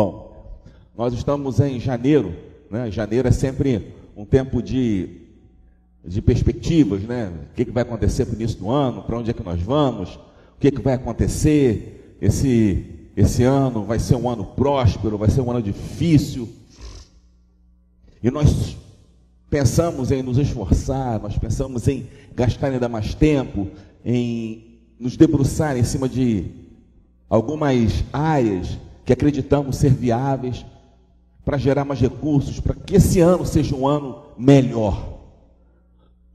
Bom, nós estamos em janeiro, né? Janeiro é sempre um tempo de, de perspectivas, né? O que, que vai acontecer no início do ano, para onde é que nós vamos, o que, que vai acontecer, esse, esse ano vai ser um ano próspero, vai ser um ano difícil. E nós pensamos em nos esforçar, nós pensamos em gastar ainda mais tempo, em nos debruçar em cima de algumas áreas que acreditamos ser viáveis para gerar mais recursos, para que esse ano seja um ano melhor.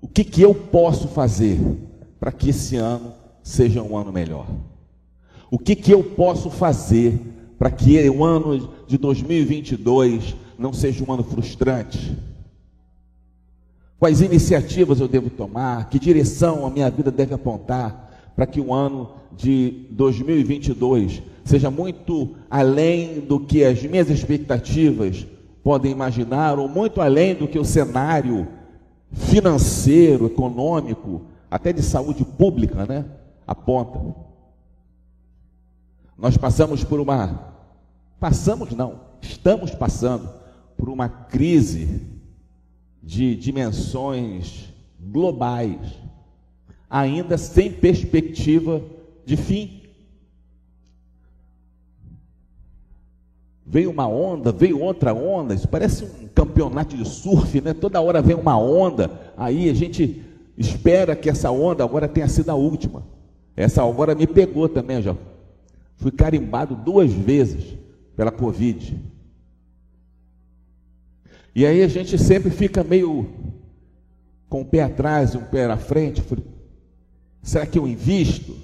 O que, que eu posso fazer para que esse ano seja um ano melhor? O que, que eu posso fazer para que o ano de 2022 não seja um ano frustrante? Quais iniciativas eu devo tomar? Que direção a minha vida deve apontar para que o ano de 2022 seja muito além do que as minhas expectativas podem imaginar, ou muito além do que o cenário financeiro, econômico, até de saúde pública, né, aponta. Nós passamos por uma passamos não, estamos passando por uma crise de dimensões globais, ainda sem perspectiva de fim. Veio uma onda, veio outra onda, isso parece um campeonato de surf, né? Toda hora vem uma onda, aí a gente espera que essa onda agora tenha sido a última. Essa agora me pegou também, já. Fui carimbado duas vezes pela Covid. E aí a gente sempre fica meio com o pé atrás e um pé na frente. Será que eu invisto?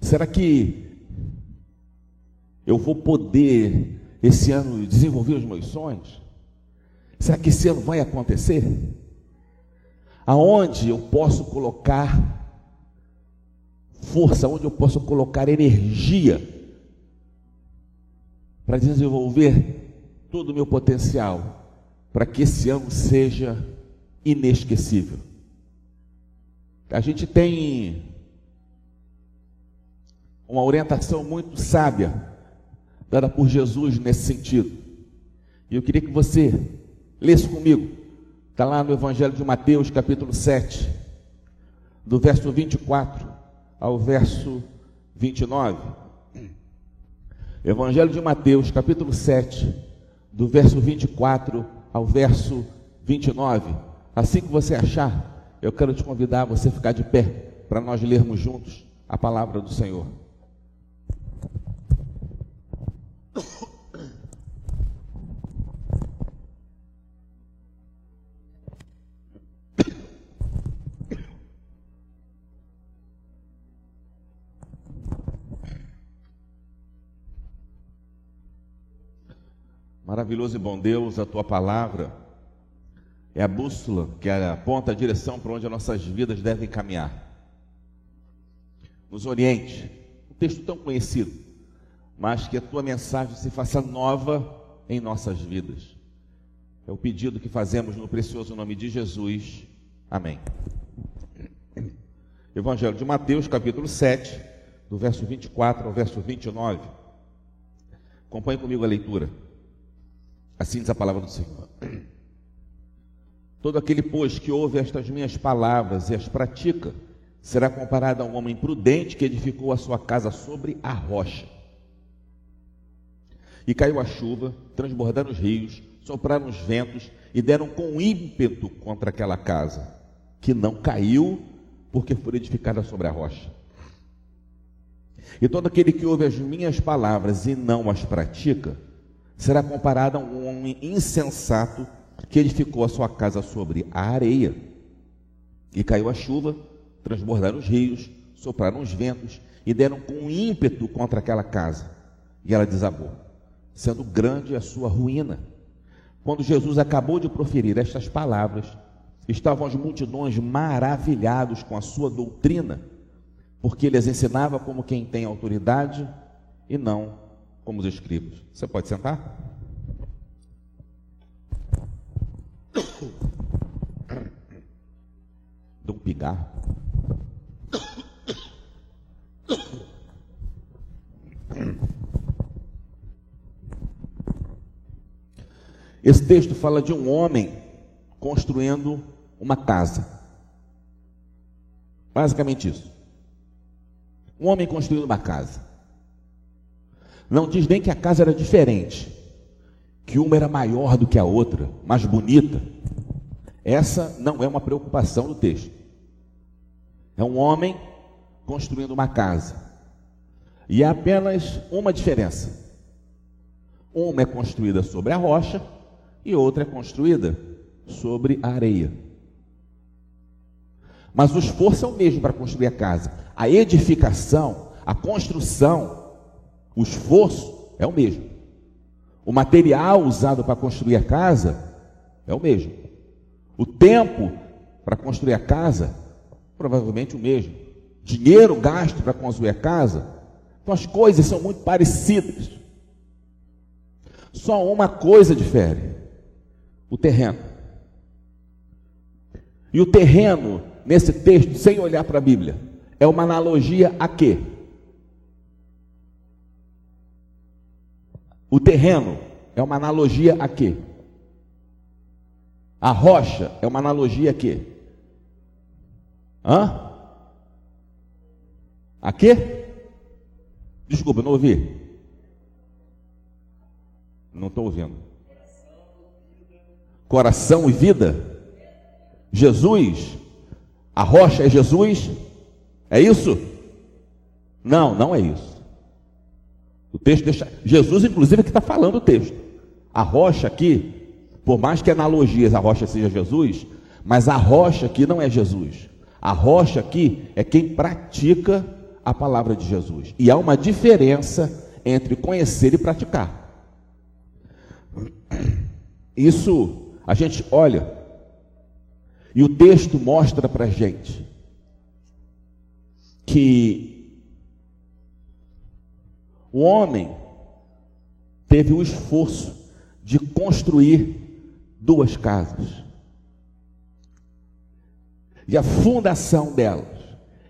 Será que eu vou poder esse ano desenvolver os meus sonhos? Será que esse ano vai acontecer? Aonde eu posso colocar força, onde eu posso colocar energia para desenvolver todo o meu potencial para que esse ano seja inesquecível. A gente tem uma orientação muito sábia dada por Jesus nesse sentido. E eu queria que você lesse comigo. Está lá no Evangelho de Mateus, capítulo 7, do verso 24 ao verso 29. Evangelho de Mateus, capítulo 7, do verso 24 ao verso 29. Assim que você achar, eu quero te convidar a você ficar de pé para nós lermos juntos a palavra do Senhor. Maravilhoso e bom Deus, a tua palavra é a bússola que aponta a direção para onde as nossas vidas devem caminhar. Nos oriente, um texto tão conhecido, mas que a tua mensagem se faça nova em nossas vidas. É o pedido que fazemos no precioso nome de Jesus. Amém. Evangelho de Mateus, capítulo 7, do verso 24 ao verso 29. Acompanhe comigo a leitura. Assim diz a palavra do Senhor. Todo aquele, pois, que ouve estas minhas palavras e as pratica, será comparado a um homem prudente que edificou a sua casa sobre a rocha. E caiu a chuva, transbordaram os rios, sopraram os ventos e deram com ímpeto contra aquela casa, que não caiu, porque foi edificada sobre a rocha. E todo aquele que ouve as minhas palavras e não as pratica, será comparado a um homem insensato que edificou a sua casa sobre a areia. E caiu a chuva, transbordaram os rios, sopraram os ventos e deram com ímpeto contra aquela casa. E ela desabou, sendo grande a sua ruína. Quando Jesus acabou de proferir estas palavras, estavam as multidões maravilhados com a sua doutrina, porque ele as ensinava como quem tem autoridade e não como os escribas. Você pode sentar? Dá um pigarro. Esse texto fala de um homem construindo uma casa. Basicamente isso. Um homem construindo uma casa. Não diz nem que a casa era diferente, que uma era maior do que a outra, mais bonita. Essa não é uma preocupação do texto. É um homem construindo uma casa. E há apenas uma diferença. Uma é construída sobre a rocha e outra é construída sobre a areia. Mas o esforço é o mesmo para construir a casa. A edificação, a construção, o esforço é o mesmo. O material usado para construir a casa é o mesmo. O tempo para construir a casa, provavelmente o mesmo. Dinheiro gasto para construir a casa. Então as coisas são muito parecidas. Só uma coisa difere: o terreno. E o terreno, nesse texto, sem olhar para a Bíblia, é uma analogia a quê? O terreno é uma analogia a quê? A rocha é uma analogia a quê? Hã? A quê? Desculpa, não ouvi. Não estou ouvindo. Coração e vida? Jesus? A rocha é Jesus? É isso? Não, não é isso. O texto deixa. Jesus, inclusive, que está falando o texto. A rocha aqui, por mais que analogias a rocha seja Jesus, mas a rocha aqui não é Jesus. A rocha aqui é quem pratica a palavra de Jesus. E há uma diferença entre conhecer e praticar. Isso a gente olha e o texto mostra para gente que o homem teve o esforço de construir duas casas. E a fundação delas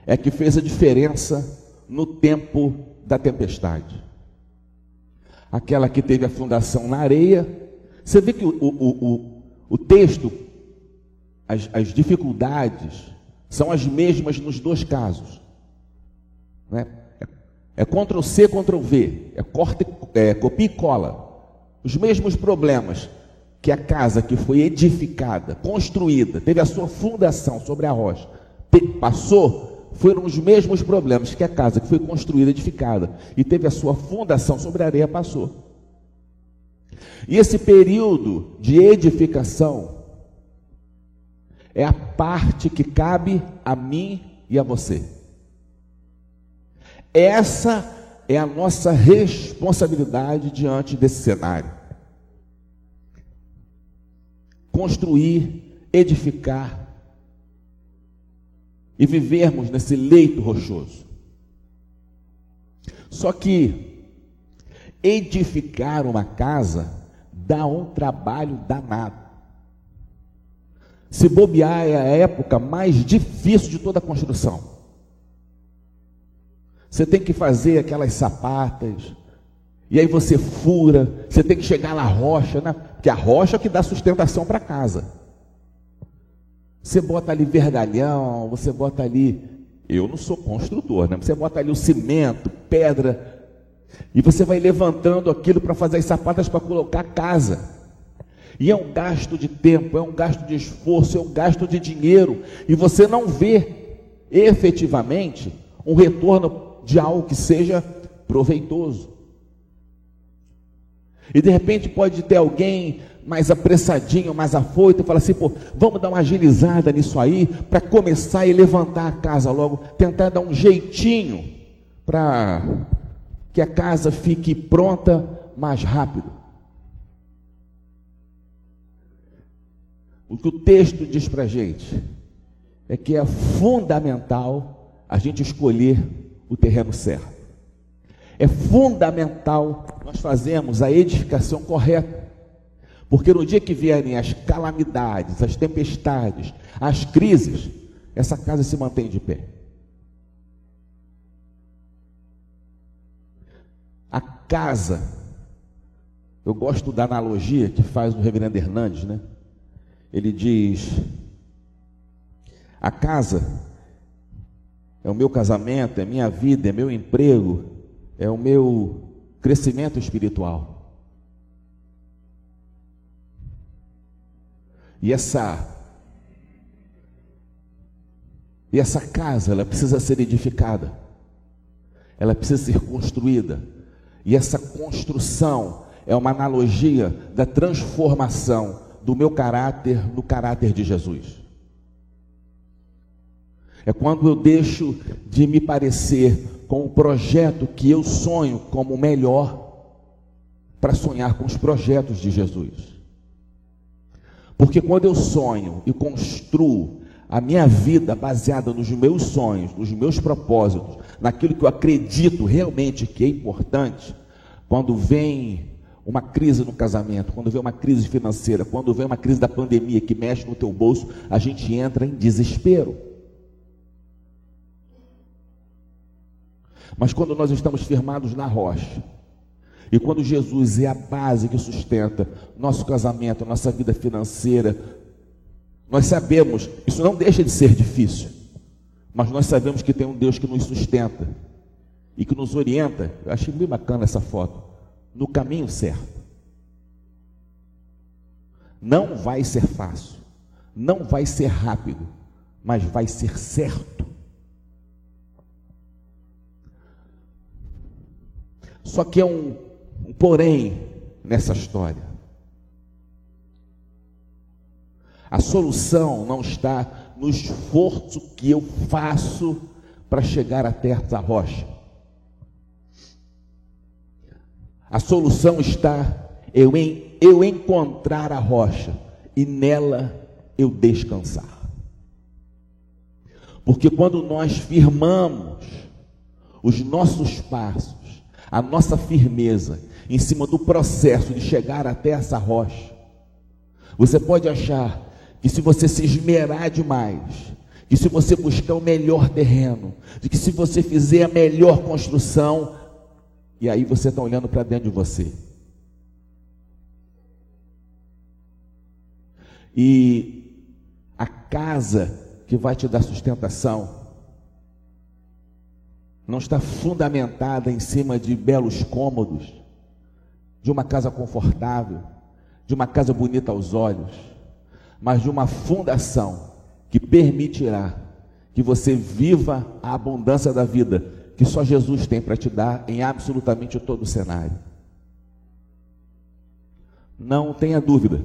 é que fez a diferença no tempo da tempestade. Aquela que teve a fundação na areia. Você vê que o, o, o, o texto, as, as dificuldades, são as mesmas nos dois casos. Né? É, é Ctrl C, Ctrl V, é, corte, é copia e cola. Os mesmos problemas que a casa que foi edificada, construída, teve a sua fundação sobre a rocha, passou, foram os mesmos problemas que a casa que foi construída, edificada e teve a sua fundação sobre a areia, passou. E esse período de edificação é a parte que cabe a mim e a você. Essa é a nossa responsabilidade diante desse cenário. Construir, edificar e vivermos nesse leito rochoso. Só que edificar uma casa dá um trabalho danado. Se bobear é a época mais difícil de toda a construção. Você tem que fazer aquelas sapatas, e aí você fura, você tem que chegar na rocha, né? porque a rocha é que dá sustentação para casa. Você bota ali vergalhão, você bota ali. Eu não sou construtor, né? Você bota ali o cimento, pedra, e você vai levantando aquilo para fazer as sapatas para colocar a casa. E é um gasto de tempo, é um gasto de esforço, é um gasto de dinheiro, e você não vê efetivamente um retorno de algo que seja proveitoso. E de repente pode ter alguém mais apressadinho, mais afoito, e fala assim: pô, vamos dar uma agilizada nisso aí, para começar e levantar a casa logo, tentar dar um jeitinho para que a casa fique pronta mais rápido. O que o texto diz para a gente é que é fundamental a gente escolher o terreno certo. É fundamental nós fazermos a edificação correta. Porque no dia que vierem as calamidades, as tempestades, as crises, essa casa se mantém de pé. Casa Eu gosto da analogia que faz o reverendo Hernandes, né? Ele diz: a casa é o meu casamento, é minha vida, é meu emprego, é o meu crescimento espiritual. E essa e essa casa, ela precisa ser edificada. Ela precisa ser construída. E essa construção é uma analogia da transformação do meu caráter no caráter de Jesus. É quando eu deixo de me parecer com o projeto que eu sonho como melhor para sonhar com os projetos de Jesus. Porque quando eu sonho e construo a minha vida baseada nos meus sonhos, nos meus propósitos, naquilo que eu acredito realmente que é importante, quando vem uma crise no casamento, quando vem uma crise financeira, quando vem uma crise da pandemia que mexe no teu bolso, a gente entra em desespero. Mas quando nós estamos firmados na rocha, e quando Jesus é a base que sustenta nosso casamento, nossa vida financeira, nós sabemos, isso não deixa de ser difícil, mas nós sabemos que tem um Deus que nos sustenta e que nos orienta. Eu achei bem bacana essa foto, no caminho certo. Não vai ser fácil, não vai ser rápido, mas vai ser certo. Só que é um, um porém nessa história. A solução não está no esforço que eu faço para chegar até essa rocha. A solução está eu, em, eu encontrar a rocha e nela eu descansar. Porque quando nós firmamos os nossos passos a nossa firmeza em cima do processo de chegar até essa rocha. Você pode achar que se você se esmerar demais, que se você buscar o melhor terreno, de que se você fizer a melhor construção, e aí você está olhando para dentro de você. E a casa que vai te dar sustentação não está fundamentada em cima de belos cômodos, de uma casa confortável, de uma casa bonita aos olhos, mas de uma fundação que permitirá que você viva a abundância da vida que só Jesus tem para te dar em absolutamente todo o cenário. Não tenha dúvida.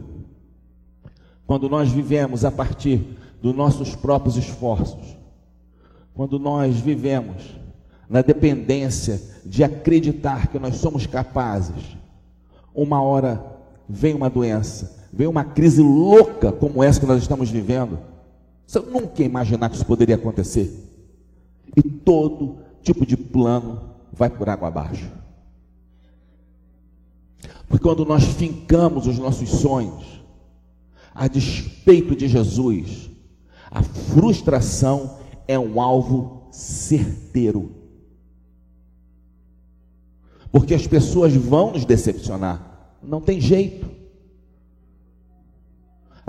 Quando nós vivemos a partir dos nossos próprios esforços, quando nós vivemos na dependência de acreditar que nós somos capazes, uma hora vem uma doença, vem uma crise louca como essa que nós estamos vivendo. Você nunca ia imaginar que isso poderia acontecer. E todo tipo de plano vai por água abaixo. Porque quando nós fincamos os nossos sonhos, a despeito de Jesus, a frustração é um alvo certeiro porque as pessoas vão nos decepcionar. Não tem jeito.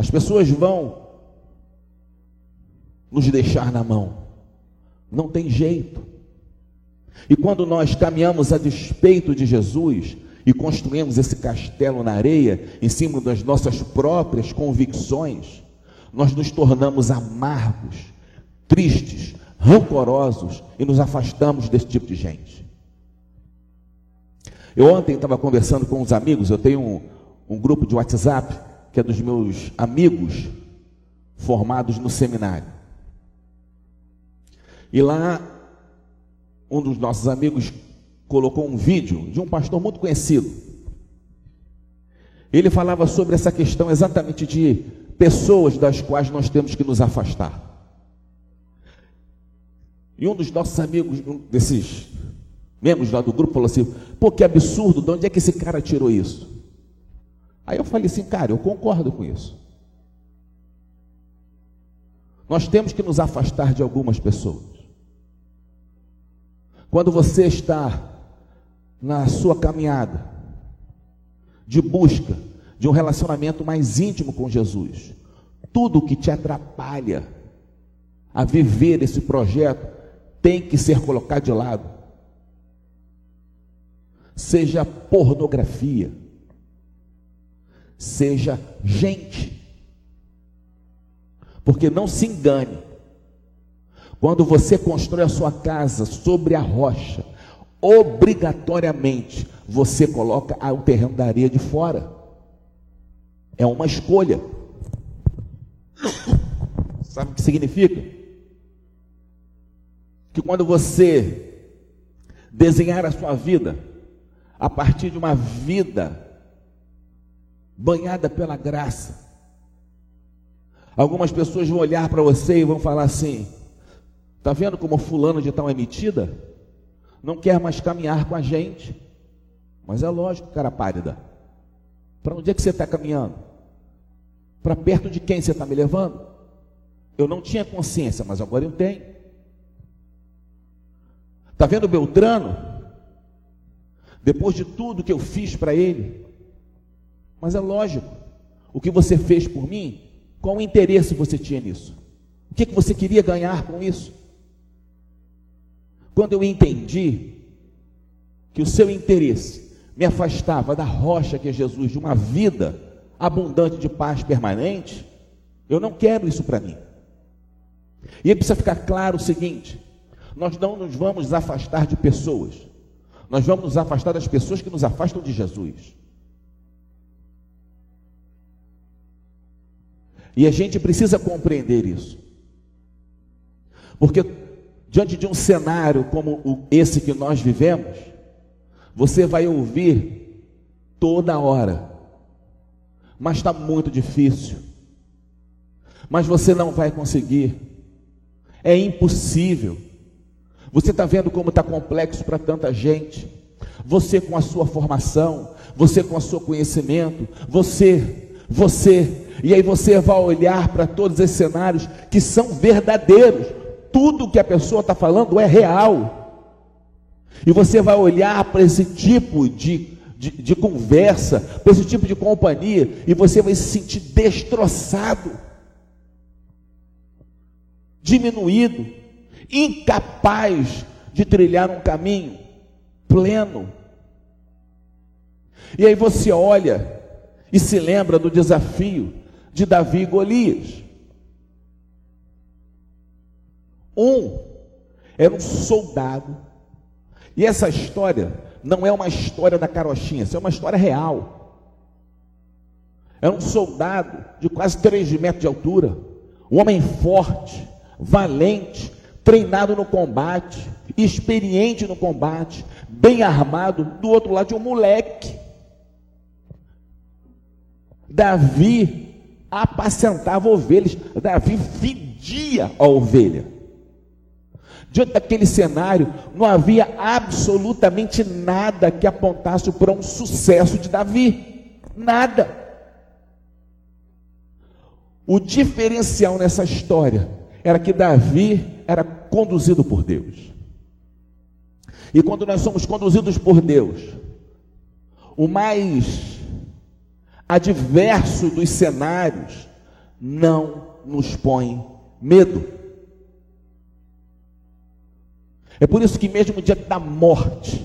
As pessoas vão nos deixar na mão. Não tem jeito. E quando nós caminhamos a despeito de Jesus e construímos esse castelo na areia, em cima das nossas próprias convicções, nós nos tornamos amargos, tristes, rancorosos e nos afastamos desse tipo de gente. Eu ontem estava conversando com uns amigos, eu tenho um, um grupo de WhatsApp que é dos meus amigos formados no seminário. E lá, um dos nossos amigos colocou um vídeo de um pastor muito conhecido. Ele falava sobre essa questão exatamente de pessoas das quais nós temos que nos afastar. E um dos nossos amigos, um desses membros lá do grupo falou assim: pô, que absurdo, de onde é que esse cara tirou isso? Aí eu falei assim, cara, eu concordo com isso. Nós temos que nos afastar de algumas pessoas. Quando você está na sua caminhada, de busca de um relacionamento mais íntimo com Jesus. Tudo que te atrapalha a viver esse projeto tem que ser colocado de lado. Seja pornografia, seja gente. Porque não se engane, quando você constrói a sua casa sobre a rocha, obrigatoriamente você coloca o terreno da areia de fora. É uma escolha. Sabe o que significa? Que quando você desenhar a sua vida a partir de uma vida banhada pela graça, algumas pessoas vão olhar para você e vão falar assim: Está vendo como fulano de tal é metida? não quer mais caminhar com a gente. Mas é lógico, cara pálida. Para onde é que você está caminhando? Para perto de quem você está me levando? Eu não tinha consciência, mas agora eu tenho. Está vendo Beltrano? Depois de tudo que eu fiz para ele. Mas é lógico, o que você fez por mim, qual o interesse você tinha nisso? O que, que você queria ganhar com isso? Quando eu entendi que o seu interesse me afastava da rocha que é Jesus, de uma vida abundante de paz permanente, eu não quero isso para mim. E precisa ficar claro o seguinte: nós não nos vamos afastar de pessoas, nós vamos nos afastar das pessoas que nos afastam de Jesus. E a gente precisa compreender isso. Porque diante de um cenário como esse que nós vivemos, você vai ouvir toda hora, mas está muito difícil, mas você não vai conseguir, é impossível. Você está vendo como está complexo para tanta gente. Você com a sua formação, você com o seu conhecimento, você, você, e aí você vai olhar para todos esses cenários que são verdadeiros, tudo que a pessoa está falando é real. E você vai olhar para esse tipo de, de, de conversa, para esse tipo de companhia, e você vai se sentir destroçado, diminuído, incapaz de trilhar um caminho pleno. E aí você olha e se lembra do desafio de Davi e Golias. Um era um soldado. E essa história não é uma história da carochinha, isso é uma história real. Era um soldado de quase 3 metros de altura, um homem forte, valente, treinado no combate, experiente no combate, bem armado, do outro lado de um moleque. Davi apacentava ovelhas, Davi fedia a ovelha. Diante daquele cenário, não havia absolutamente nada que apontasse para um sucesso de Davi. Nada. O diferencial nessa história era que Davi era conduzido por Deus. E quando nós somos conduzidos por Deus, o mais adverso dos cenários não nos põe medo. É por isso que, mesmo diante da morte,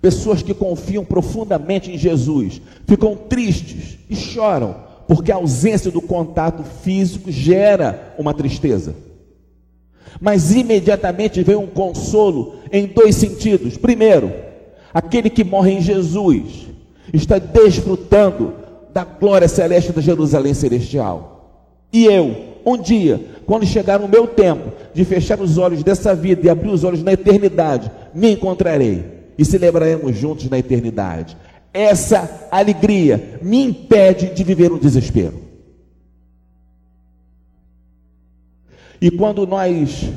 pessoas que confiam profundamente em Jesus ficam tristes e choram, porque a ausência do contato físico gera uma tristeza. Mas imediatamente vem um consolo em dois sentidos. Primeiro, aquele que morre em Jesus está desfrutando da glória celeste da Jerusalém celestial. E eu, um dia, quando chegar o meu tempo de fechar os olhos dessa vida e abrir os olhos na eternidade, me encontrarei e celebraremos juntos na eternidade. Essa alegria me impede de viver um desespero. E quando nós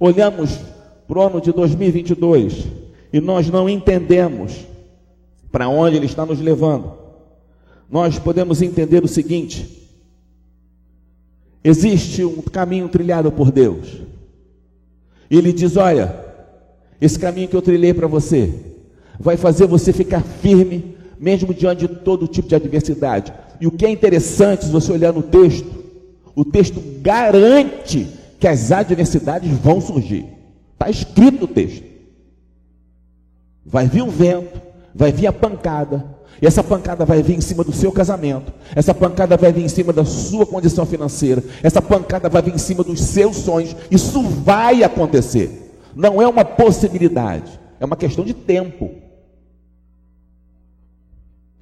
olhamos para o ano de 2022 e nós não entendemos para onde ele está nos levando, nós podemos entender o seguinte: Existe um caminho trilhado por Deus. Ele diz: Olha, esse caminho que eu trilhei para você vai fazer você ficar firme, mesmo diante de todo tipo de adversidade. E o que é interessante, se você olhar no texto, o texto garante que as adversidades vão surgir. Está escrito no texto. Vai vir o vento, vai vir a pancada, e essa pancada vai vir em cima do seu casamento, essa pancada vai vir em cima da sua condição financeira, essa pancada vai vir em cima dos seus sonhos. Isso vai acontecer. Não é uma possibilidade, é uma questão de tempo.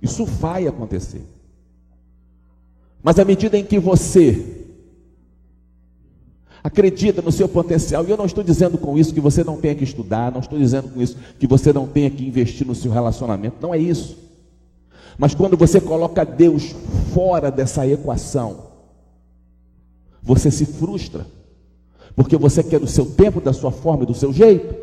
Isso vai acontecer. Mas à medida em que você acredita no seu potencial, e eu não estou dizendo com isso que você não tenha que estudar, não estou dizendo com isso que você não tenha que investir no seu relacionamento, não é isso. Mas quando você coloca Deus fora dessa equação, você se frustra, porque você quer do seu tempo, da sua forma e do seu jeito.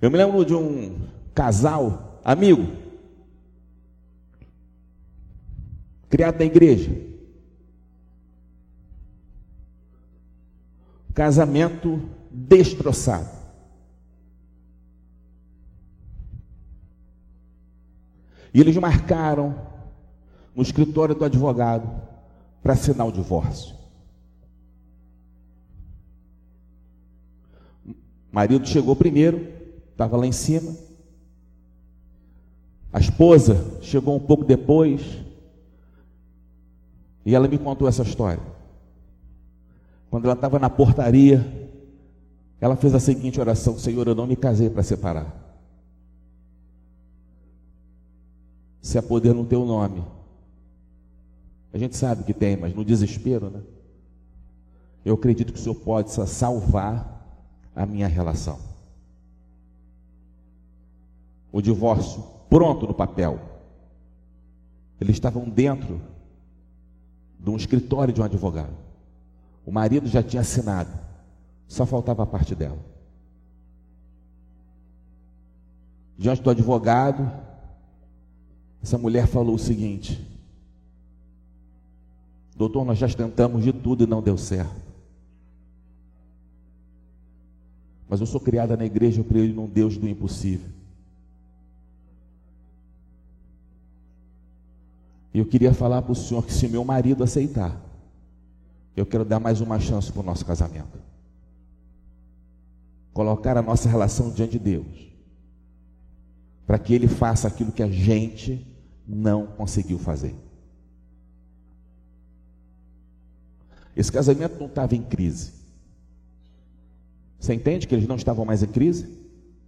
Eu me lembro de um casal, amigo, criado na igreja. Casamento destroçado. E eles marcaram no escritório do advogado para assinar o divórcio. O marido chegou primeiro, estava lá em cima. A esposa chegou um pouco depois. E ela me contou essa história. Quando ela estava na portaria, ela fez a seguinte oração: Senhor, eu não me casei para separar. Se há poder no teu nome. A gente sabe que tem, mas no desespero, né? Eu acredito que o Senhor pode salvar a minha relação. O divórcio pronto no papel. Eles estavam dentro de um escritório de um advogado. O marido já tinha assinado, só faltava a parte dela. Diante do advogado, essa mulher falou o seguinte: Doutor, nós já tentamos de tudo e não deu certo. Mas eu sou criada na igreja, eu creio num Deus do impossível. E eu queria falar para o senhor que se meu marido aceitar, eu quero dar mais uma chance para o nosso casamento. Colocar a nossa relação diante de Deus. Para que Ele faça aquilo que a gente não conseguiu fazer. Esse casamento não estava em crise. Você entende que eles não estavam mais em crise?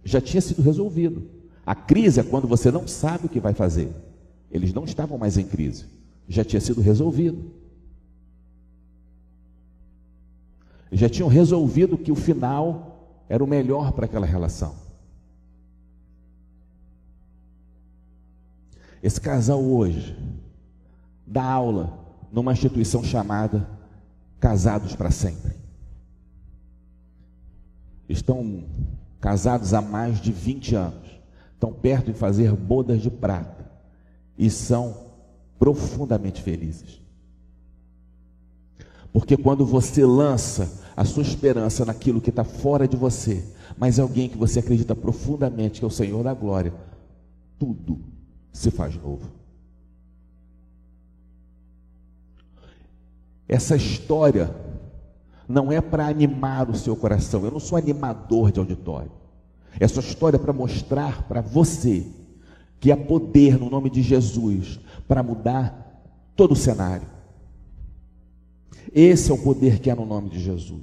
Já tinha sido resolvido. A crise é quando você não sabe o que vai fazer. Eles não estavam mais em crise. Já tinha sido resolvido. Já tinham resolvido que o final era o melhor para aquela relação. Esse casal hoje dá aula numa instituição chamada Casados para Sempre. Estão casados há mais de 20 anos, estão perto de fazer bodas de prata e são profundamente felizes. Porque quando você lança a sua esperança naquilo que está fora de você, mas alguém que você acredita profundamente que é o Senhor da glória, tudo se faz novo. Essa história não é para animar o seu coração. Eu não sou animador de auditório. Essa história é para mostrar para você que há poder no nome de Jesus para mudar todo o cenário. Esse é o poder que há no nome de Jesus.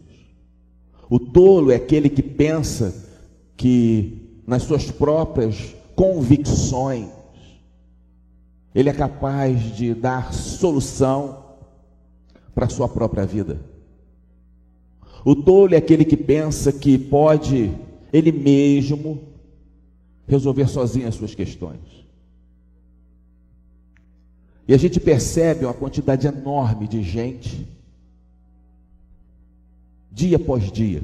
O tolo é aquele que pensa que nas suas próprias convicções ele é capaz de dar solução para a sua própria vida. O tolo é aquele que pensa que pode ele mesmo resolver sozinho as suas questões. E a gente percebe uma quantidade enorme de gente, dia após dia,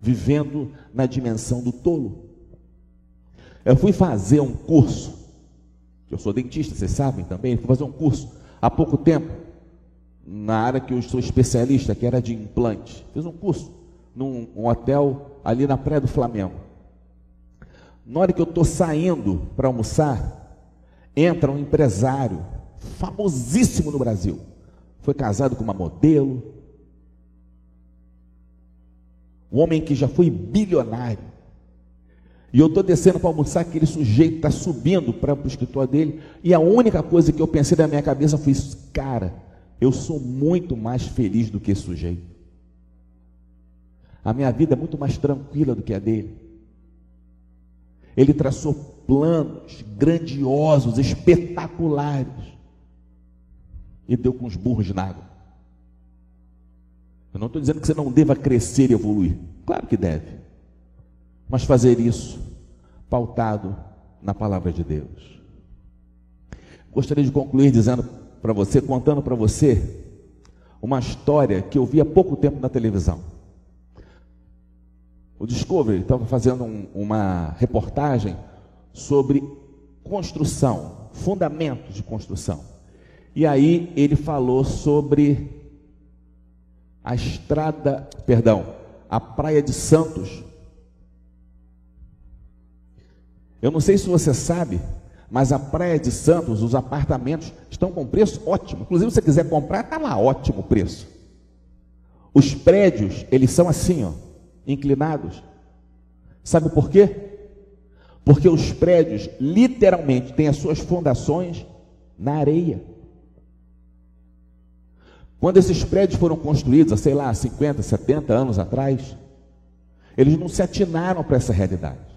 vivendo na dimensão do tolo. Eu fui fazer um curso eu sou dentista, vocês sabem também, fui fazer um curso há pouco tempo, na área que eu sou especialista, que era de implante. Fiz um curso, num um hotel ali na Praia do Flamengo. Na hora que eu estou saindo para almoçar, entra um empresário famosíssimo no Brasil. Foi casado com uma modelo. Um homem que já foi bilionário. E eu estou descendo para almoçar, aquele sujeito está subindo para o escritório dele, e a única coisa que eu pensei na minha cabeça foi cara, eu sou muito mais feliz do que esse sujeito. A minha vida é muito mais tranquila do que a dele. Ele traçou planos grandiosos, espetaculares, e deu com os burros na água. Eu não estou dizendo que você não deva crescer e evoluir. Claro que deve. Mas fazer isso pautado na palavra de Deus. Gostaria de concluir dizendo para você, contando para você uma história que eu vi há pouco tempo na televisão. O Discovery estava fazendo um, uma reportagem sobre construção, fundamentos de construção. E aí ele falou sobre a estrada, perdão, a Praia de Santos. Eu não sei se você sabe, mas a Praia de Santos, os apartamentos estão com preço ótimo. Inclusive, se você quiser comprar, está lá ótimo o preço. Os prédios, eles são assim, ó, inclinados. Sabe por quê? Porque os prédios literalmente têm as suas fundações na areia. Quando esses prédios foram construídos, sei lá, 50, 70 anos atrás, eles não se atinaram para essa realidade.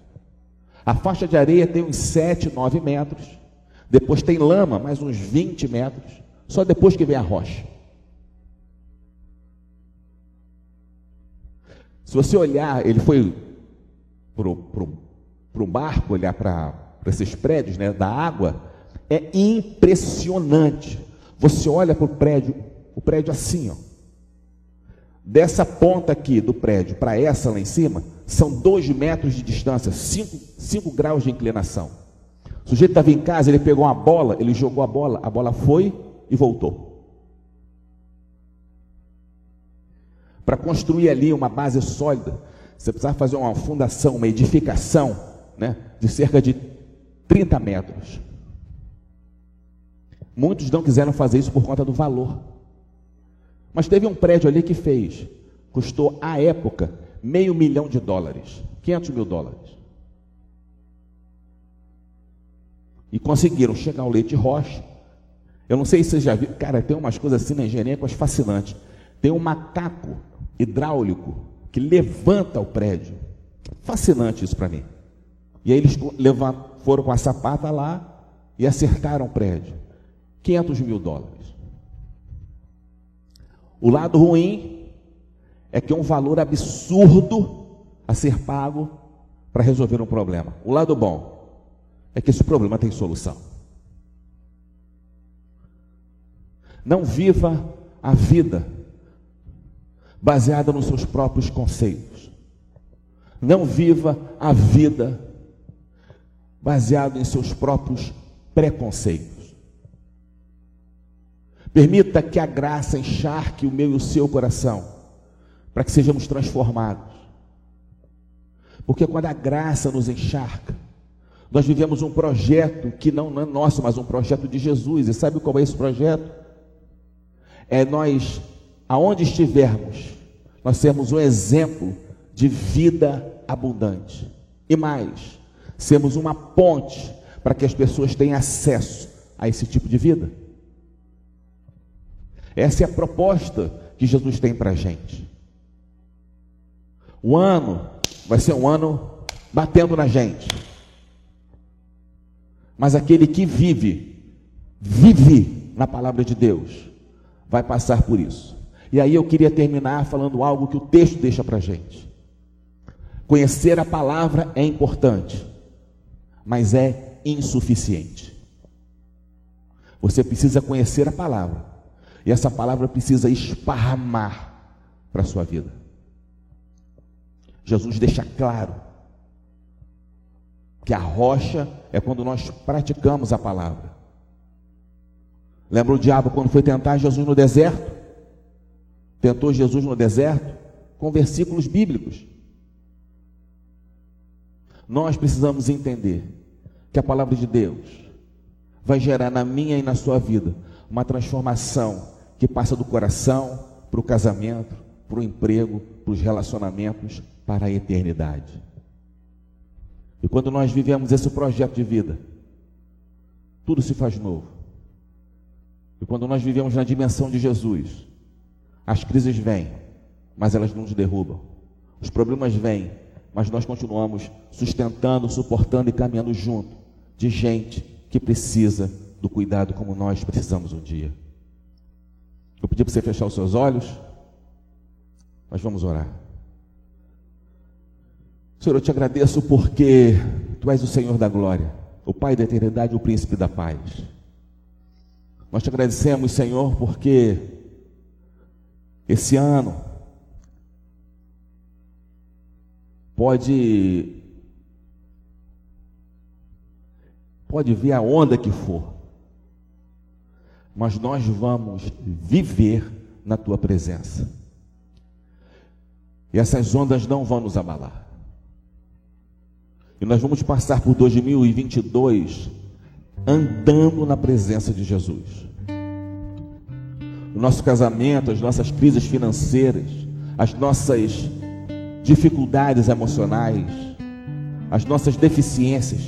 A faixa de areia tem uns 7, 9 metros, depois tem lama, mais uns 20 metros, só depois que vem a rocha. Se você olhar, ele foi para um barco, olhar para esses prédios né, da água, é impressionante. Você olha para o prédio, o prédio assim, ó. Dessa ponta aqui do prédio para essa lá em cima, são dois metros de distância, cinco, cinco graus de inclinação. O sujeito estava em casa, ele pegou uma bola, ele jogou a bola, a bola foi e voltou. Para construir ali uma base sólida, você precisava fazer uma fundação, uma edificação, né, de cerca de 30 metros. Muitos não quiseram fazer isso por conta do valor. Mas teve um prédio ali que fez, custou à época meio milhão de dólares, 500 mil dólares. E conseguiram chegar ao leite rocha. Eu não sei se você já viu, cara, tem umas coisas assim na engenharia que eu acho fascinante. Tem um macaco hidráulico que levanta o prédio. Fascinante isso para mim. E aí eles foram com a sapata lá e acertaram o prédio. 500 mil dólares. O lado ruim é que é um valor absurdo a ser pago para resolver um problema. O lado bom é que esse problema tem solução. Não viva a vida baseada nos seus próprios conceitos. Não viva a vida baseado em seus próprios preconceitos. Permita que a graça encharque o meu e o seu coração, para que sejamos transformados. Porque quando a graça nos encharca, nós vivemos um projeto que não, é nosso, mas um projeto de Jesus. E sabe qual é esse projeto? É nós, aonde estivermos, nós sermos um exemplo de vida abundante. E mais, sermos uma ponte para que as pessoas tenham acesso a esse tipo de vida. Essa é a proposta que Jesus tem para a gente. O ano vai ser um ano batendo na gente. Mas aquele que vive, vive na palavra de Deus, vai passar por isso. E aí eu queria terminar falando algo que o texto deixa para a gente. Conhecer a palavra é importante, mas é insuficiente. Você precisa conhecer a palavra e essa palavra precisa esparramar para a sua vida. Jesus deixa claro que a rocha é quando nós praticamos a palavra. Lembra o diabo quando foi tentar Jesus no deserto? Tentou Jesus no deserto? com versículos bíblicos. Nós precisamos entender que a palavra de Deus vai gerar na minha e na sua vida uma transformação que passa do coração para o casamento, para o emprego, para os relacionamentos, para a eternidade. E quando nós vivemos esse projeto de vida, tudo se faz novo. E quando nós vivemos na dimensão de Jesus, as crises vêm, mas elas não nos derrubam. Os problemas vêm, mas nós continuamos sustentando, suportando e caminhando junto de gente que precisa do cuidado como nós precisamos um dia. Eu pedi para você fechar os seus olhos, mas vamos orar. Senhor, eu te agradeço porque Tu és o Senhor da glória, o Pai da eternidade, o Príncipe da paz. Nós te agradecemos, Senhor, porque esse ano pode pode vir a onda que for, mas nós vamos viver na tua presença. E essas ondas não vão nos abalar. E nós vamos passar por 2022 andando na presença de Jesus. O nosso casamento, as nossas crises financeiras, as nossas dificuldades emocionais, as nossas deficiências,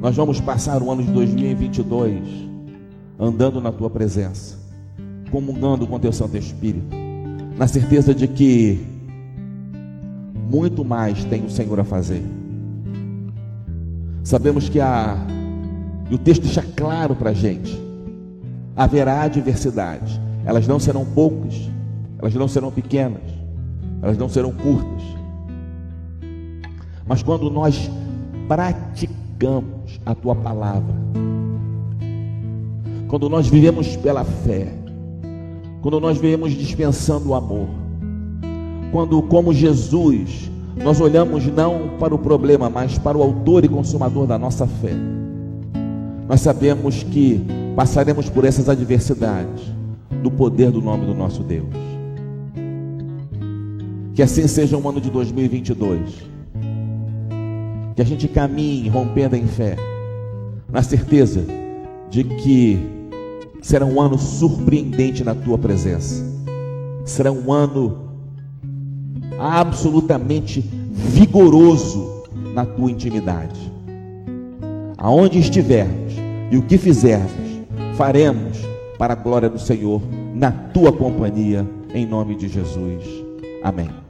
nós vamos passar o ano de 2022 andando na tua presença, comungando com teu Santo Espírito, na certeza de que muito mais tem o Senhor a fazer. Sabemos que há, e o texto deixa claro para a gente, haverá adversidade. Elas não serão poucas, elas não serão pequenas, elas não serão curtas. Mas quando nós praticamos a tua palavra, quando nós vivemos pela fé, quando nós vivemos dispensando o amor, quando, como Jesus, nós olhamos não para o problema, mas para o autor e consumador da nossa fé. Nós sabemos que passaremos por essas adversidades no poder do nome do nosso Deus. Que assim seja um ano de 2022. Que a gente caminhe rompendo em fé, na certeza de que será um ano surpreendente na tua presença. Será um ano absolutamente vigoroso na tua intimidade. Aonde estivermos e o que fizermos, faremos para a glória do Senhor, na tua companhia, em nome de Jesus. Amém.